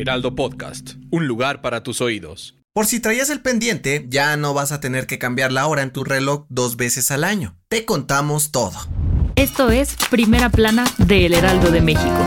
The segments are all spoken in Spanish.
Heraldo Podcast, un lugar para tus oídos. Por si traías el pendiente, ya no vas a tener que cambiar la hora en tu reloj dos veces al año. Te contamos todo. Esto es Primera Plana de El Heraldo de México.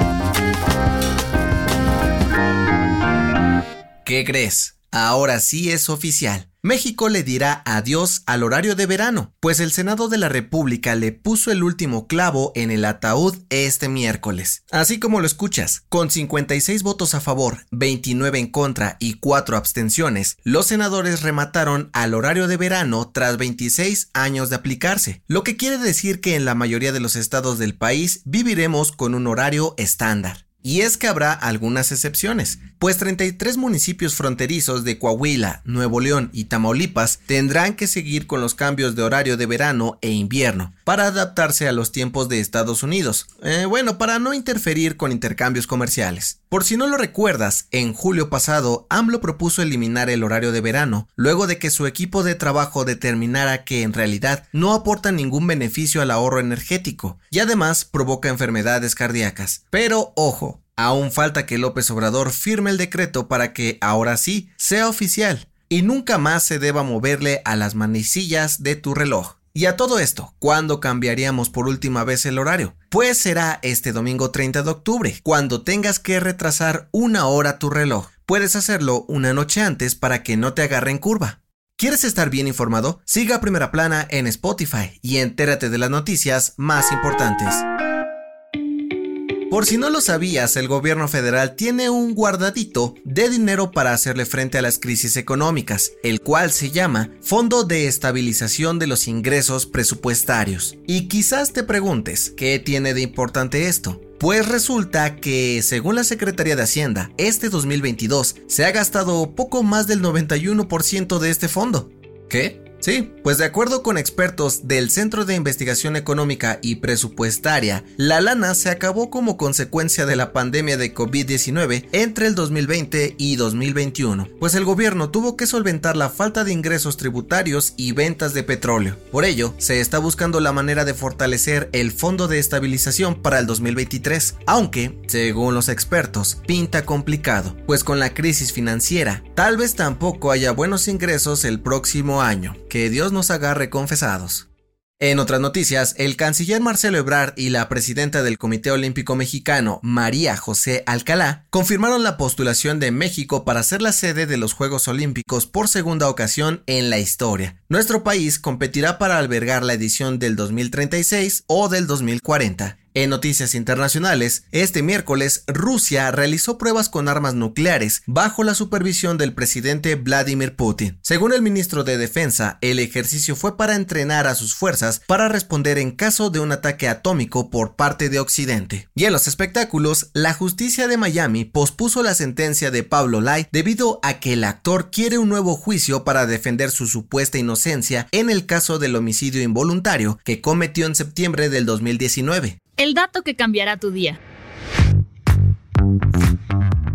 ¿Qué crees? Ahora sí es oficial. México le dirá adiós al horario de verano, pues el Senado de la República le puso el último clavo en el ataúd este miércoles. Así como lo escuchas, con 56 votos a favor, 29 en contra y 4 abstenciones, los senadores remataron al horario de verano tras 26 años de aplicarse, lo que quiere decir que en la mayoría de los estados del país viviremos con un horario estándar. Y es que habrá algunas excepciones, pues 33 municipios fronterizos de Coahuila, Nuevo León y Tamaulipas tendrán que seguir con los cambios de horario de verano e invierno para adaptarse a los tiempos de Estados Unidos. Eh, bueno, para no interferir con intercambios comerciales. Por si no lo recuerdas, en julio pasado AMLO propuso eliminar el horario de verano, luego de que su equipo de trabajo determinara que en realidad no aporta ningún beneficio al ahorro energético y además provoca enfermedades cardíacas. Pero ojo, Aún falta que López Obrador firme el decreto para que ahora sí sea oficial y nunca más se deba moverle a las manecillas de tu reloj. Y a todo esto, ¿cuándo cambiaríamos por última vez el horario? Pues será este domingo 30 de octubre, cuando tengas que retrasar una hora tu reloj. Puedes hacerlo una noche antes para que no te agarre en curva. ¿Quieres estar bien informado? Siga Primera Plana en Spotify y entérate de las noticias más importantes. Por si no lo sabías, el gobierno federal tiene un guardadito de dinero para hacerle frente a las crisis económicas, el cual se llama Fondo de Estabilización de los Ingresos Presupuestarios. Y quizás te preguntes, ¿qué tiene de importante esto? Pues resulta que, según la Secretaría de Hacienda, este 2022 se ha gastado poco más del 91% de este fondo. ¿Qué? Sí, pues de acuerdo con expertos del Centro de Investigación Económica y Presupuestaria, la lana se acabó como consecuencia de la pandemia de COVID-19 entre el 2020 y 2021, pues el gobierno tuvo que solventar la falta de ingresos tributarios y ventas de petróleo. Por ello, se está buscando la manera de fortalecer el Fondo de Estabilización para el 2023, aunque, según los expertos, pinta complicado, pues con la crisis financiera, tal vez tampoco haya buenos ingresos el próximo año que Dios nos agarre confesados. En otras noticias, el canciller Marcelo Ebrard y la presidenta del Comité Olímpico Mexicano, María José Alcalá, confirmaron la postulación de México para ser la sede de los Juegos Olímpicos por segunda ocasión en la historia. Nuestro país competirá para albergar la edición del 2036 o del 2040. En noticias internacionales, este miércoles Rusia realizó pruebas con armas nucleares bajo la supervisión del presidente Vladimir Putin. Según el ministro de Defensa, el ejercicio fue para entrenar a sus fuerzas para responder en caso de un ataque atómico por parte de Occidente. Y en los espectáculos, la justicia de Miami pospuso la sentencia de Pablo Lai debido a que el actor quiere un nuevo juicio para defender su supuesta inocencia en el caso del homicidio involuntario que cometió en septiembre del 2019. El dato que cambiará tu día.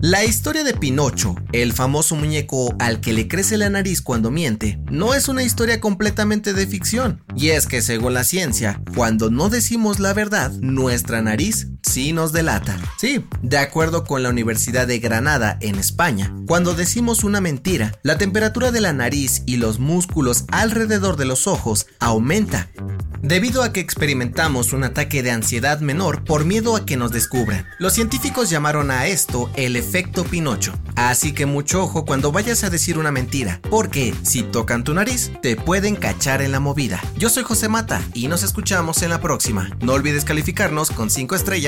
La historia de Pinocho, el famoso muñeco al que le crece la nariz cuando miente, no es una historia completamente de ficción. Y es que según la ciencia, cuando no decimos la verdad, nuestra nariz sí nos delata. Sí, de acuerdo con la Universidad de Granada en España, cuando decimos una mentira, la temperatura de la nariz y los músculos alrededor de los ojos aumenta debido a que experimentamos un ataque de ansiedad menor por miedo a que nos descubran. Los científicos llamaron a esto el efecto Pinocho. Así que mucho ojo cuando vayas a decir una mentira, porque si tocan tu nariz, te pueden cachar en la movida. Yo soy José Mata y nos escuchamos en la próxima. No olvides calificarnos con 5 estrellas